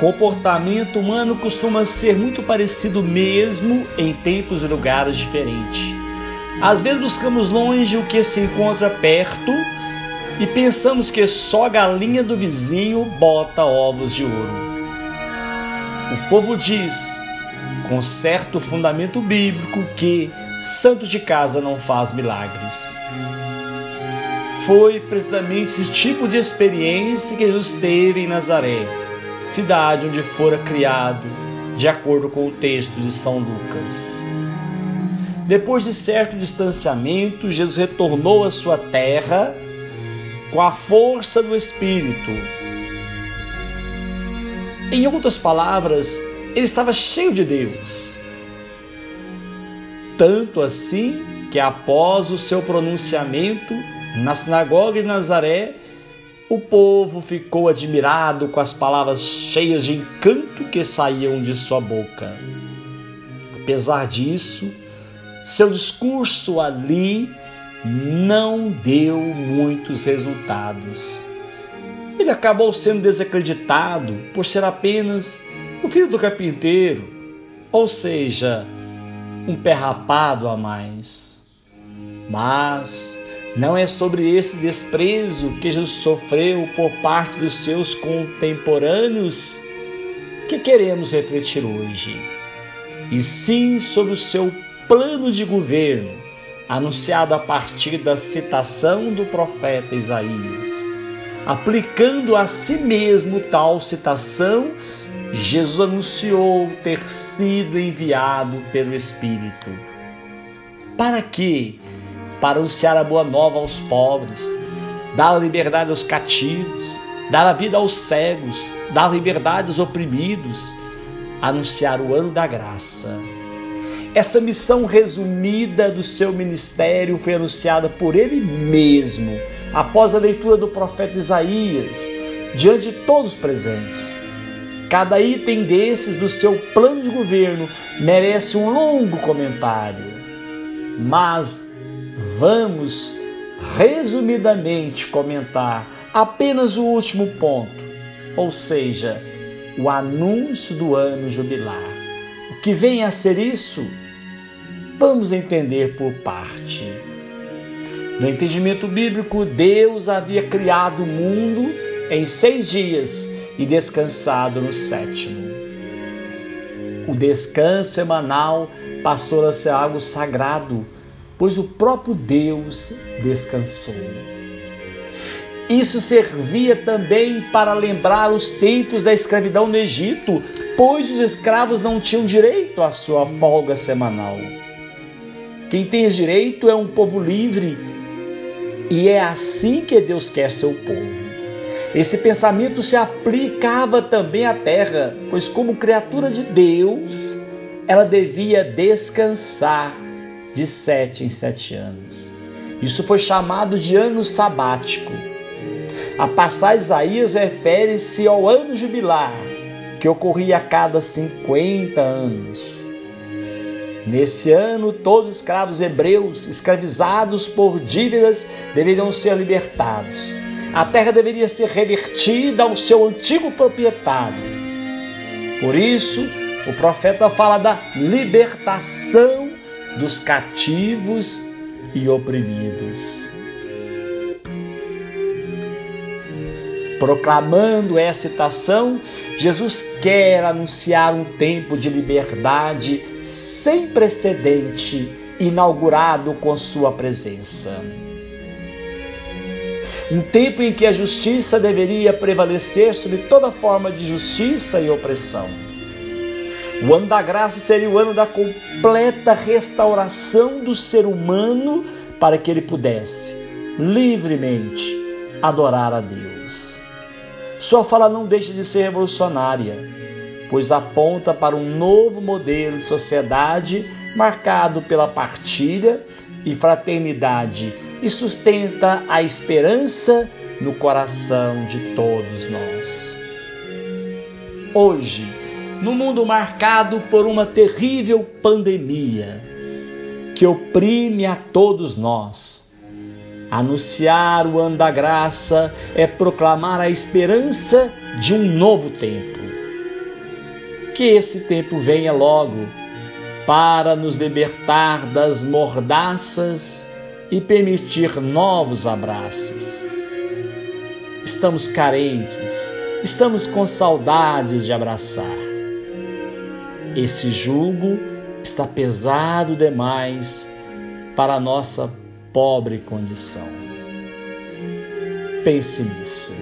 comportamento humano costuma ser muito parecido mesmo em tempos e lugares diferentes. Às vezes buscamos longe o que se encontra perto e pensamos que só a galinha do vizinho bota ovos de ouro. O povo diz, com certo fundamento bíblico, que santo de casa não faz milagres. Foi precisamente esse tipo de experiência que Jesus teve em Nazaré, cidade onde fora criado, de acordo com o texto de São Lucas. Depois de certo distanciamento, Jesus retornou à sua terra com a força do Espírito. Em outras palavras, ele estava cheio de Deus. Tanto assim que após o seu pronunciamento na sinagoga de Nazaré, o povo ficou admirado com as palavras cheias de encanto que saíam de sua boca. Apesar disso, seu discurso ali não deu muitos resultados. Ele acabou sendo desacreditado por ser apenas o filho do carpinteiro, ou seja, um pé rapado a mais. Mas não é sobre esse desprezo que Jesus sofreu por parte dos seus contemporâneos que queremos refletir hoje, e sim sobre o seu plano de governo anunciado a partir da citação do profeta Isaías. Aplicando a si mesmo tal citação, Jesus anunciou ter sido enviado pelo Espírito. Para quê? Para anunciar a boa nova aos pobres, dar a liberdade aos cativos, dar a vida aos cegos, dar liberdade aos oprimidos, anunciar o ano da graça essa missão resumida do seu ministério foi anunciada por ele mesmo após a leitura do profeta Isaías, diante de todos os presentes. Cada item desses do seu plano de governo merece um longo comentário, mas vamos resumidamente comentar apenas o último ponto, ou seja, o anúncio do ano jubilar. O que vem a ser isso? Vamos entender por parte. No entendimento bíblico, Deus havia criado o mundo em seis dias e descansado no sétimo. O descanso semanal passou a ser algo sagrado, pois o próprio Deus descansou. Isso servia também para lembrar os tempos da escravidão no Egito, pois os escravos não tinham direito à sua folga semanal. Quem tem direito é um povo livre e é assim que Deus quer seu povo. Esse pensamento se aplicava também à terra, pois, como criatura de Deus, ela devia descansar de sete em sete anos. Isso foi chamado de ano sabático. A passagem Isaías refere-se ao ano jubilar, que ocorria a cada 50 anos. Nesse ano, todos os escravos hebreus escravizados por dívidas deveriam ser libertados. A terra deveria ser revertida ao seu antigo proprietário. Por isso, o profeta fala da libertação dos cativos e oprimidos. Proclamando essa citação, Jesus quer anunciar um tempo de liberdade sem precedente, inaugurado com Sua presença. Um tempo em que a justiça deveria prevalecer sobre toda forma de justiça e opressão. O ano da graça seria o ano da completa restauração do ser humano para que ele pudesse livremente adorar a Deus. Sua fala não deixa de ser revolucionária, pois aponta para um novo modelo de sociedade marcado pela partilha e fraternidade e sustenta a esperança no coração de todos nós. Hoje, no mundo marcado por uma terrível pandemia que oprime a todos nós, Anunciar o ano da graça é proclamar a esperança de um novo tempo. Que esse tempo venha logo para nos libertar das mordaças e permitir novos abraços. Estamos carentes, estamos com saudades de abraçar. Esse jugo está pesado demais para a nossa pobre condição. Pense nisso.